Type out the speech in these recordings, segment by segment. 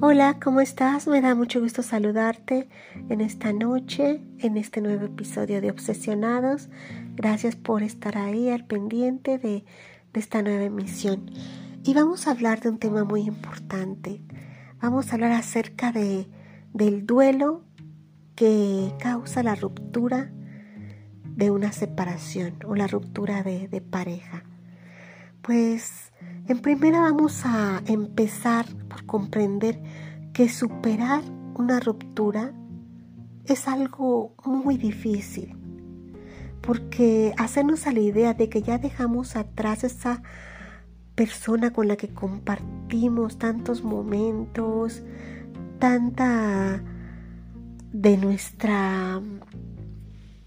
Hola, ¿cómo estás? Me da mucho gusto saludarte en esta noche, en este nuevo episodio de Obsesionados. Gracias por estar ahí al pendiente de, esta nueva emisión. Y vamos a hablar de un tema muy importante. Vamos a hablar acerca de, del duelo que causa la ruptura de una separación o la ruptura de, de pareja. Pues en primera vamos a empezar por comprender que superar una ruptura es algo muy difícil, porque hacernos a la idea de que ya dejamos atrás esa persona con la que compartimos tantos momentos, tanta de nuestra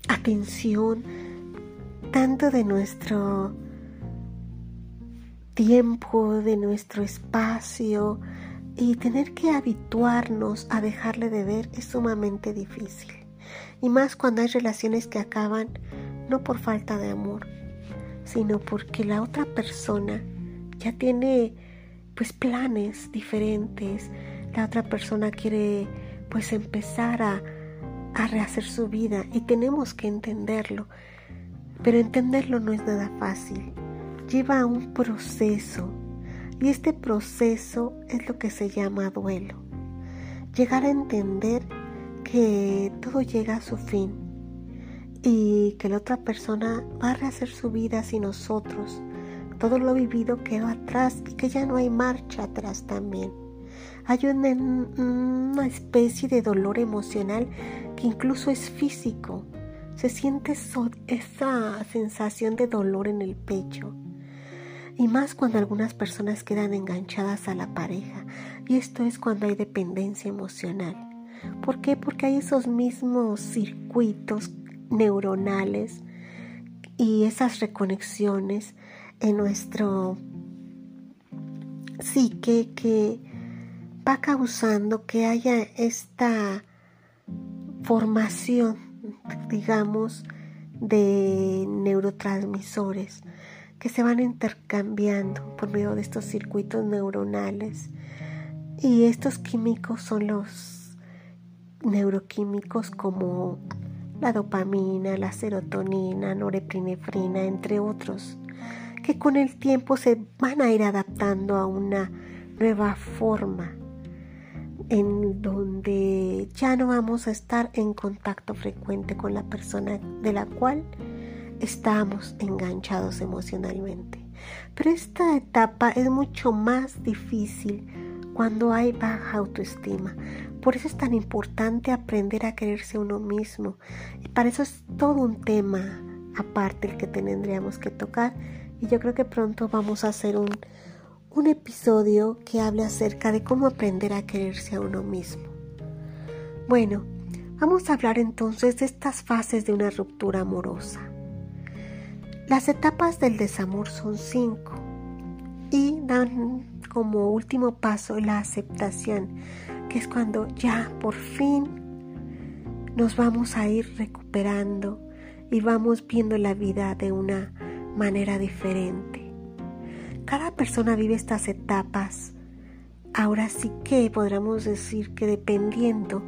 atención, tanto de nuestro tiempo, de nuestro espacio y tener que habituarnos a dejarle de ver es sumamente difícil. Y más cuando hay relaciones que acaban no por falta de amor, sino porque la otra persona ya tiene pues planes diferentes, la otra persona quiere pues empezar a, a rehacer su vida y tenemos que entenderlo, pero entenderlo no es nada fácil lleva a un proceso y este proceso es lo que se llama duelo. Llegar a entender que todo llega a su fin y que la otra persona va a rehacer su vida sin nosotros. Todo lo vivido quedó atrás y que ya no hay marcha atrás también. Hay una, una especie de dolor emocional que incluso es físico. Se siente esa sensación de dolor en el pecho y más cuando algunas personas quedan enganchadas a la pareja y esto es cuando hay dependencia emocional. ¿Por qué? Porque hay esos mismos circuitos neuronales y esas reconexiones en nuestro psique que va causando que haya esta formación, digamos, de neurotransmisores que se van intercambiando por medio de estos circuitos neuronales. Y estos químicos son los neuroquímicos como la dopamina, la serotonina, norepinefrina, entre otros, que con el tiempo se van a ir adaptando a una nueva forma en donde ya no vamos a estar en contacto frecuente con la persona de la cual estamos enganchados emocionalmente. Pero esta etapa es mucho más difícil cuando hay baja autoestima. Por eso es tan importante aprender a quererse uno mismo. Y para eso es todo un tema aparte el que tendríamos que tocar. Y yo creo que pronto vamos a hacer un, un episodio que hable acerca de cómo aprender a quererse a uno mismo. Bueno, vamos a hablar entonces de estas fases de una ruptura amorosa. Las etapas del desamor son cinco y dan como último paso la aceptación, que es cuando ya por fin nos vamos a ir recuperando y vamos viendo la vida de una manera diferente. Cada persona vive estas etapas. Ahora sí que podríamos decir que dependiendo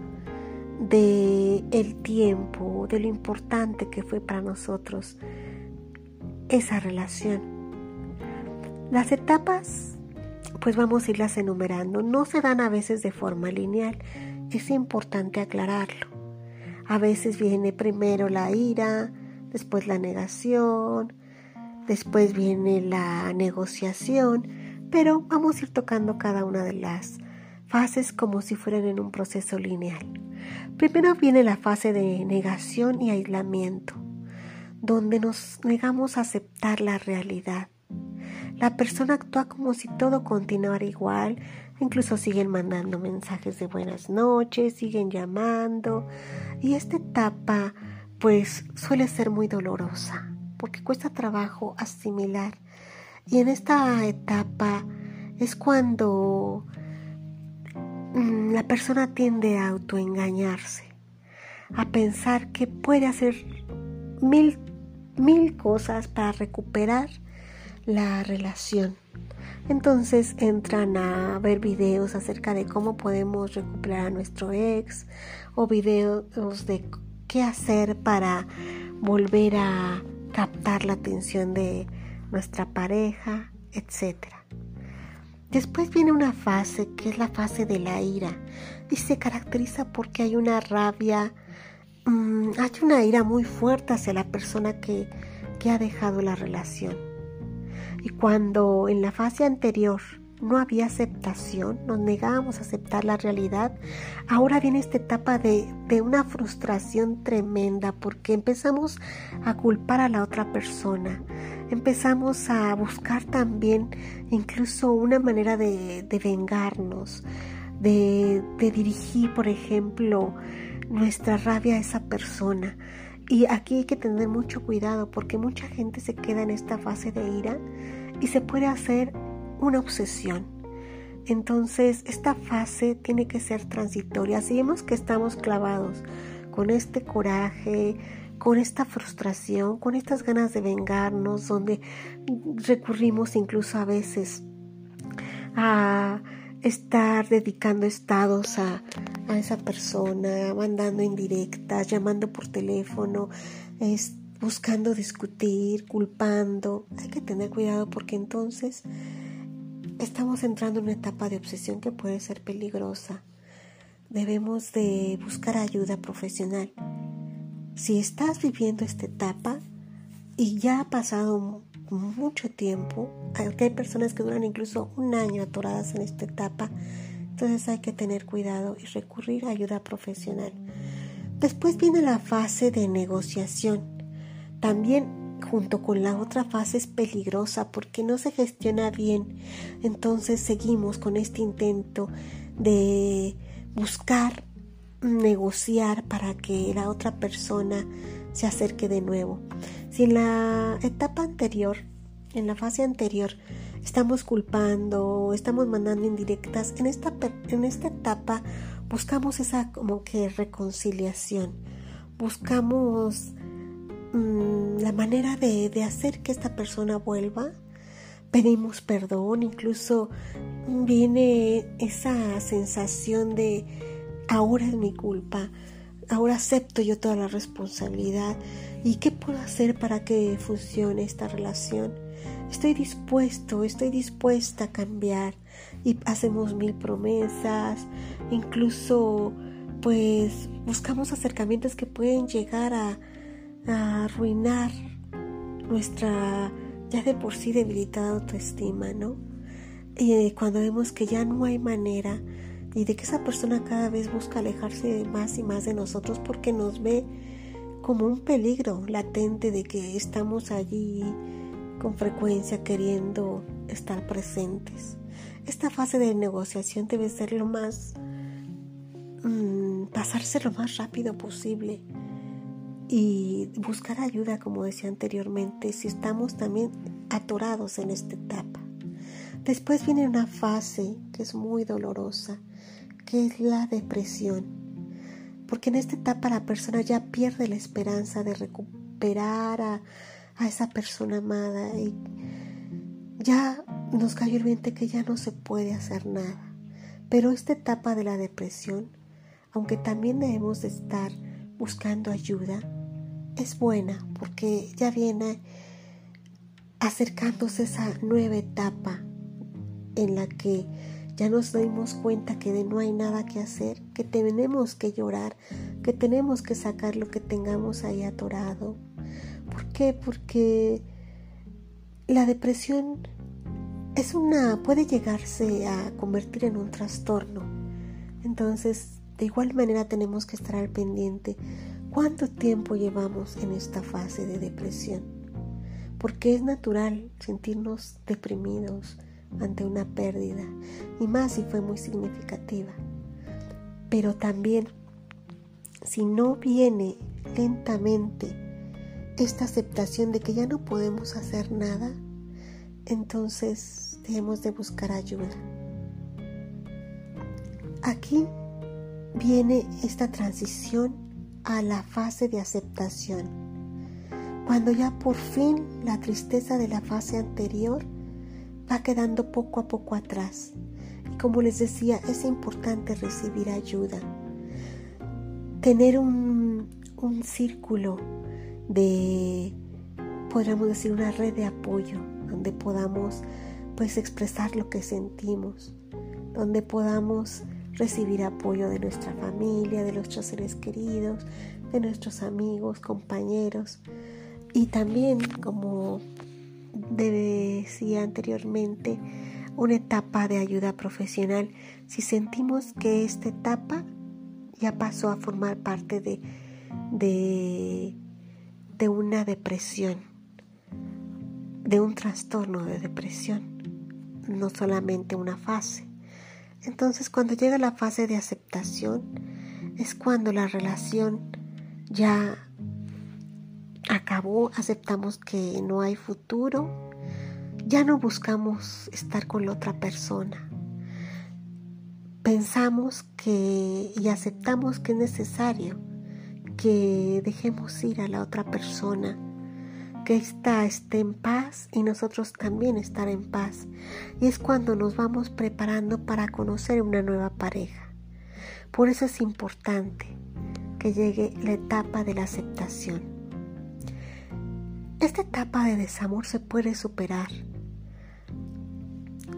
de el tiempo, de lo importante que fue para nosotros esa relación. Las etapas, pues vamos a irlas enumerando, no se dan a veces de forma lineal, es importante aclararlo. A veces viene primero la ira, después la negación, después viene la negociación, pero vamos a ir tocando cada una de las fases como si fueran en un proceso lineal. Primero viene la fase de negación y aislamiento donde nos negamos a aceptar la realidad. La persona actúa como si todo continuara igual, incluso siguen mandando mensajes de buenas noches, siguen llamando y esta etapa pues suele ser muy dolorosa porque cuesta trabajo asimilar y en esta etapa es cuando mm, la persona tiende a autoengañarse, a pensar que puede hacer mil mil cosas para recuperar la relación. Entonces entran a ver videos acerca de cómo podemos recuperar a nuestro ex o videos de qué hacer para volver a captar la atención de nuestra pareja, etc. Después viene una fase que es la fase de la ira y se caracteriza porque hay una rabia, mm, hay una ira muy fuerte hacia la persona que, que ha dejado la relación. Y cuando en la fase anterior no había aceptación, nos negábamos a aceptar la realidad, ahora viene esta etapa de, una frustración tremenda porque empezamos a culpar a la otra persona, empezamos a buscar también incluso una manera de, vengarnos, de, dirigir, por ejemplo, nuestra rabia a esa persona. Y aquí hay que tener mucho cuidado porque mucha gente se queda en esta fase de ira y se puede hacer una obsesión. Entonces esta fase tiene que ser transitoria. Si vemos que estamos clavados con este coraje, con esta frustración, con estas ganas de vengarnos, donde recurrimos incluso a veces a estar dedicando estados a, a esa persona, mandando indirectas, llamando por teléfono, buscando discutir, culpando. Hay que tener cuidado porque entonces estamos entrando en una etapa de obsesión que puede ser peligrosa. Debemos de buscar ayuda profesional. Si estás viviendo esta etapa y ya ha pasado mucho tiempo, hay personas que duran incluso un año atoradas en esta etapa, entonces hay que tener cuidado y recurrir a ayuda profesional. Después viene la fase de negociación. También junto con la otra fase es peligrosa porque no se gestiona bien. Entonces seguimos con este intento de buscar negociar para que la otra persona se acerque de nuevo. Si en la etapa anterior, en la fase anterior, estamos culpando, estamos mandando indirectas, en esta, en esta etapa buscamos esa como que reconciliación, buscamos mm, la manera de, de hacer que esta persona vuelva, pedimos perdón, incluso viene esa sensación de ahora es mi culpa, ahora acepto yo toda la responsabilidad. Y qué puedo hacer para que funcione esta relación estoy dispuesto, estoy dispuesta a cambiar. Y hacemos mil promesas, incluso pues buscamos acercamientos que pueden llegar a, arruinar nuestra ya de por sí debilitada autoestima, ¿no? Y cuando vemos que ya no hay manera y de que esa persona cada vez busca alejarse más y más de nosotros porque nos ve como un peligro latente de que estamos allí con frecuencia queriendo estar presentes. Esta fase de negociación debe ser lo más, mm, pasarse lo más rápido posible y buscar ayuda, como decía anteriormente, si estamos también atorados en esta etapa. Después viene una fase que es muy dolorosa, que es la depresión, porque en esta etapa la persona ya pierde la esperanza de recuperar a, a esa persona amada y ya nos cayó el 20 que ya no se puede hacer nada. Pero esta etapa de la depresión, aunque también debemos de estar buscando ayuda, es buena porque ya viene acercándose esa nueva etapa en la que ya nos dimos cuenta que no hay nada que hacer, que tenemos que llorar, que tenemos que sacar lo que tengamos ahí atorado, ¿Por qué? Porque la depresión es una puede llegarse a convertir en un trastorno. Entonces, de igual manera tenemos que estar al pendiente cuánto tiempo llevamos en esta fase de depresión. Porque es natural sentirnos deprimidos ante una pérdida, y más si fue muy significativa. Pero también, si no viene lentamente esta aceptación de que ya no podemos hacer nada, entonces debemos de buscar ayuda. Aquí viene esta transición a la fase de aceptación, cuando ya por fin la tristeza de la fase anterior va quedando poco a poco atrás. Y como les decía, es importante recibir ayuda. Tener un, un círculo de, podríamos decir, una red de apoyo donde podamos pues expresar lo que sentimos, donde podamos recibir apoyo de nuestra familia, de nuestros seres queridos, de nuestros amigos, compañeros y también, como decía anteriormente, una etapa de ayuda profesional si sentimos que esta etapa ya pasó a formar parte de, de, de una depresión, de un trastorno de depresión, no solamente una fase. Entonces cuando llega la fase de aceptación es cuando la relación ya acabó, aceptamos que no hay futuro, ya no buscamos estar con la otra persona. Pensamos que y aceptamos que es necesario que dejemos ir a la otra persona, que ésta esté en paz y nosotros también estar en paz. Y es cuando nos vamos preparando para conocer una nueva pareja. Por eso es importante que llegue la etapa de la aceptación. Esta etapa de desamor se puede superar.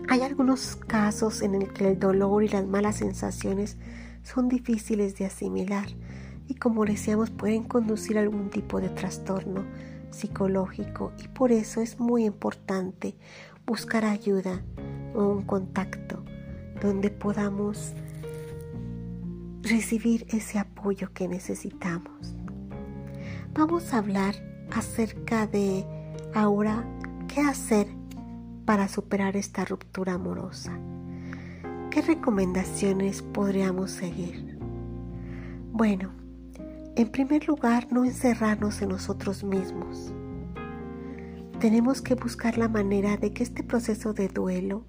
Hay algunos casos en el que el dolor y las malas sensaciones son difíciles de asimilar y como decíamos pueden conducir a algún tipo de trastorno psicológico y por eso es muy importante buscar ayuda o un contacto donde podamos recibir ese apoyo que necesitamos. Vamos a hablar acerca de ahora qué hacer para superar esta ruptura amorosa. ¿Qué recomendaciones podríamos seguir? Bueno, en primer lugar, no encerrarnos en nosotros mismos. Tenemos que buscar la manera de que este proceso de duelo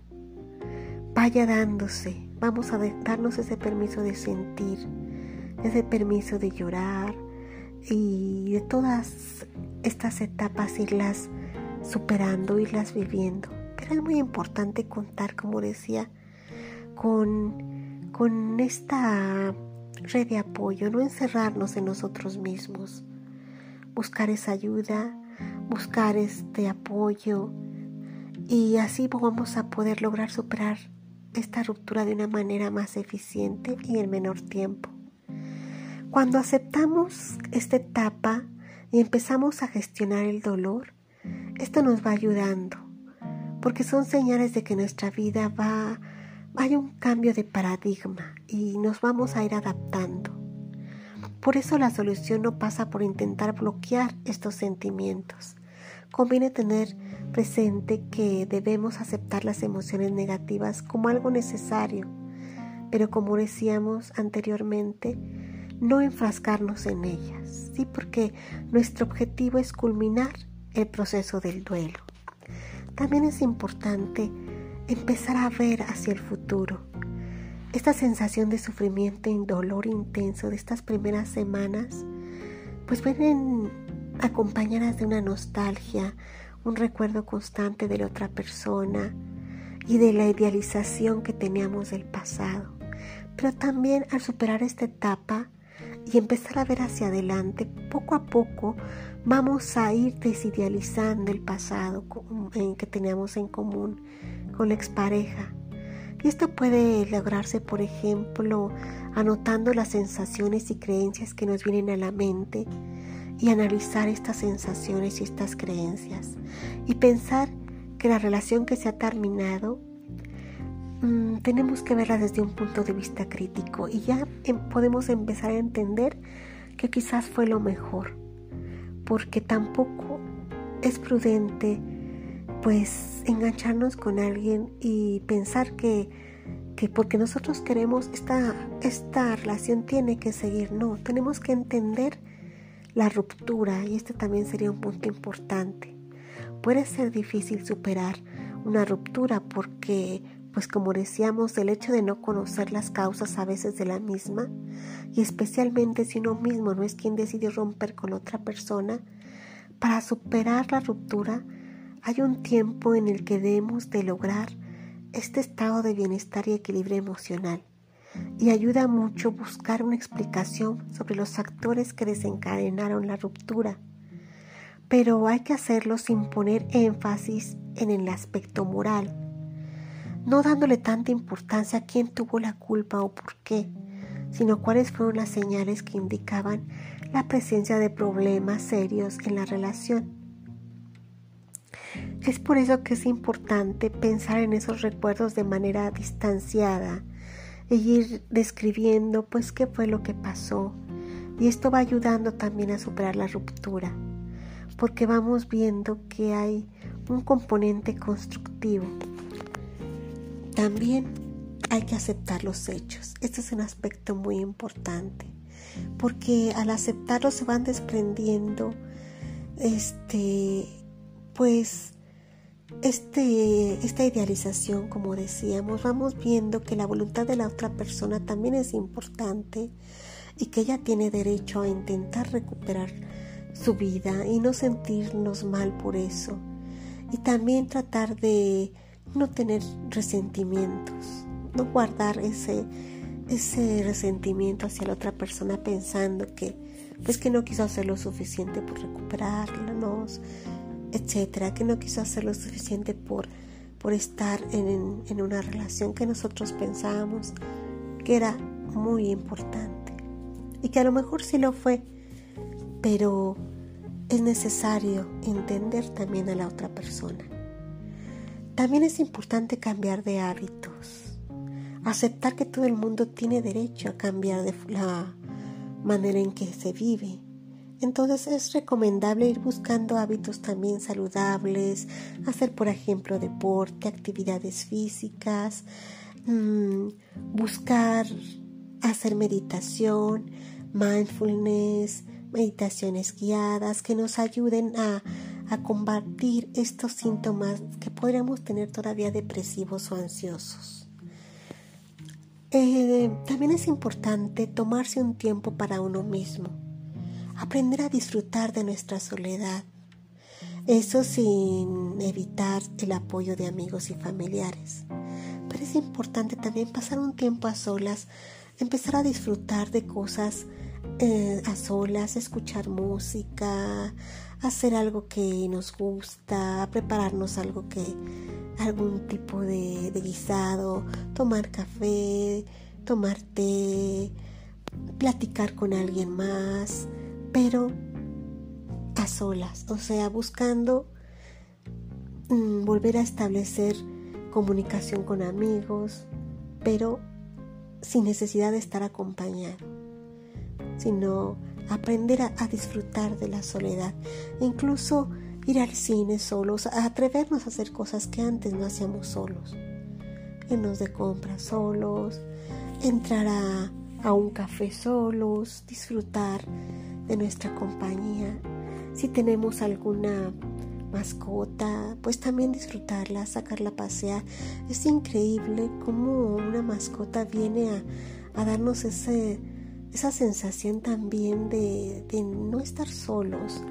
vaya dándose vamos a darnos ese permiso de sentir, ese permiso de llorar y de todas estas etapas irlas superando, irlas viviendo. Pero es muy importante contar, como decía, con, con esta red de apoyo, no encerrarnos en nosotros mismos, buscar esa ayuda, buscar este apoyo y así vamos a poder lograr superar esta ruptura de una manera más eficiente y en menor tiempo. Cuando aceptamos esta etapa y empezamos a gestionar el dolor, esto nos va ayudando, porque son señales de que nuestra vida va, hay un cambio de paradigma y nos vamos a ir adaptando. Por eso la solución no pasa por intentar bloquear estos sentimientos. Conviene tener presente que debemos aceptar las emociones negativas como algo necesario, pero como decíamos anteriormente, no enfrascarnos en ellas, ¿sí? porque nuestro objetivo es culminar el proceso del duelo. También es importante empezar a ver hacia el futuro. Esta sensación de sufrimiento y dolor intenso de estas primeras semanas, pues vienen acompañadas de una nostalgia, un recuerdo constante de la otra persona y de la idealización que teníamos del pasado. Pero también al superar esta etapa y empezar a ver hacia adelante, poco a poco vamos a ir desidealizando el pasado que teníamos en común con la expareja. Y esto puede lograrse, por ejemplo, anotando las sensaciones y creencias que nos vienen a la mente y analizar estas sensaciones y estas creencias y pensar que la relación que se ha terminado tenemos que verla desde un punto de vista crítico y ya em, podemos empezar a entender que quizás fue lo mejor porque tampoco es prudente pues engancharnos con alguien y pensar que, que porque nosotros queremos esta, esta relación tiene que seguir no tenemos que entender la ruptura, y este también sería un punto importante. Puede ser difícil superar una ruptura porque, pues como decíamos, el hecho de no conocer las causas a veces de la misma, y especialmente si uno mismo no es quien decide romper con otra persona, para superar la ruptura hay un tiempo en el que debemos de lograr este estado de bienestar y equilibrio emocional y ayuda mucho buscar una explicación sobre los factores que desencadenaron la ruptura. Pero hay que hacerlo sin poner énfasis en el aspecto moral, no dándole tanta importancia a quién tuvo la culpa o por qué, sino cuáles fueron las señales que indicaban la presencia de problemas serios en la relación. Es por eso que es importante pensar en esos recuerdos de manera distanciada y ir describiendo pues qué fue lo que pasó. Y esto va ayudando también a superar la ruptura, porque vamos viendo que hay un componente constructivo. También hay que aceptar los hechos. Este es un aspecto muy importante, porque al aceptarlos se van desprendiendo este pues este, esta idealización, como decíamos, vamos viendo que la voluntad de la otra persona también es importante y que ella tiene derecho a intentar recuperar su vida y no sentirnos mal por eso. Y también tratar de no tener resentimientos, no guardar ese, ese resentimiento hacia la otra persona pensando que pues que no quiso hacer lo suficiente por recuperarnos, etcétera, que no quiso hacer lo suficiente por, por estar en, en una relación que nosotros pensábamos que era muy importante y que a lo mejor sí lo fue, pero es necesario entender también a la otra persona. También es importante cambiar de hábitos, aceptar que todo el mundo tiene derecho a cambiar de la manera en que se vive. Entonces es recomendable ir buscando hábitos también saludables, hacer por ejemplo deporte, actividades físicas, mm, buscar hacer meditación, mindfulness, meditaciones guiadas que nos ayuden a, combatir estos síntomas que podríamos tener todavía depresivos o ansiosos. Eh, también es importante tomarse un tiempo para uno mismo aprender a disfrutar de nuestra soledad. Eso sin evitar el apoyo de amigos y familiares. Pero es importante también pasar un tiempo a solas, empezar a disfrutar de cosas eh, a solas, escuchar música, hacer algo que nos gusta, prepararnos algo que, algún tipo de, guisado, tomar café, tomar té, platicar con alguien más, pero a solas, o sea, buscando mm, volver a establecer comunicación con amigos, pero sin necesidad de estar acompañado, sino aprender a, a disfrutar de la soledad, incluso ir al cine solos, a atrevernos a hacer cosas que antes no hacíamos solos, irnos de compras solos, entrar a, a un café solos, disfrutar de nuestra compañía. Si tenemos alguna mascota, pues también disfrutarla, sacarla a pasear. Es increíble cómo una mascota viene a, darnos ese, esa sensación también de, no estar solos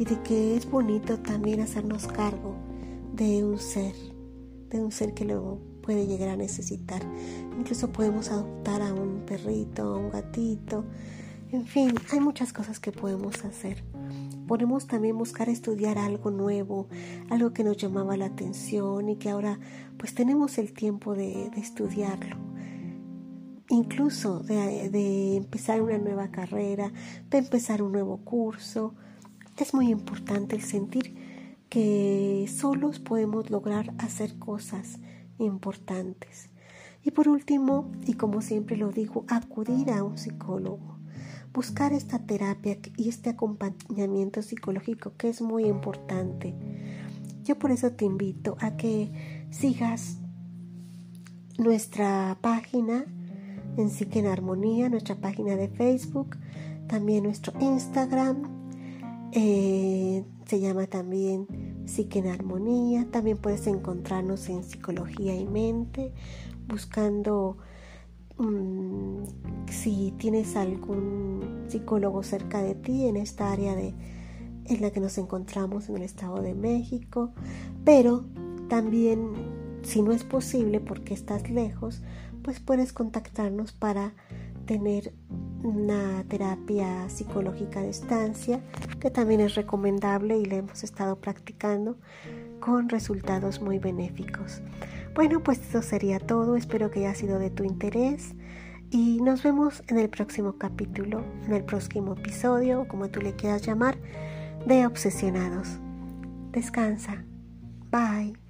y de que es bonito también hacernos cargo de un ser, de un ser que luego puede llegar a necesitar. Incluso podemos adoptar a un perrito, a un gatito, en fin, hay muchas cosas que podemos hacer. Podemos también buscar estudiar algo nuevo, algo que nos llamaba la atención y que ahora pues tenemos el tiempo de, estudiarlo. Incluso de, empezar una nueva carrera, de empezar un nuevo curso. Es muy importante el sentir que solos podemos lograr hacer cosas importantes. Y por último, y como siempre lo digo, acudir a un psicólogo buscar esta terapia y este acompañamiento psicológico que es muy importante. Yo por eso te invito a que sigas nuestra página en Psique en Armonía, nuestra página de Facebook, también nuestro Instagram, eh, se llama también Psique en Armonía, también puedes encontrarnos en Psicología y Mente, buscando si tienes algún psicólogo cerca de ti en esta área de, en la que nos encontramos en el Estado de México, pero también si no es posible porque estás lejos, pues puedes contactarnos para tener una terapia psicológica a distancia que también es recomendable y la hemos estado practicando con resultados muy benéficos. Bueno, pues eso sería todo. Espero que haya sido de tu interés y nos vemos en el próximo capítulo, en el próximo episodio, como tú le quieras llamar, de Obsesionados. Descansa. Bye.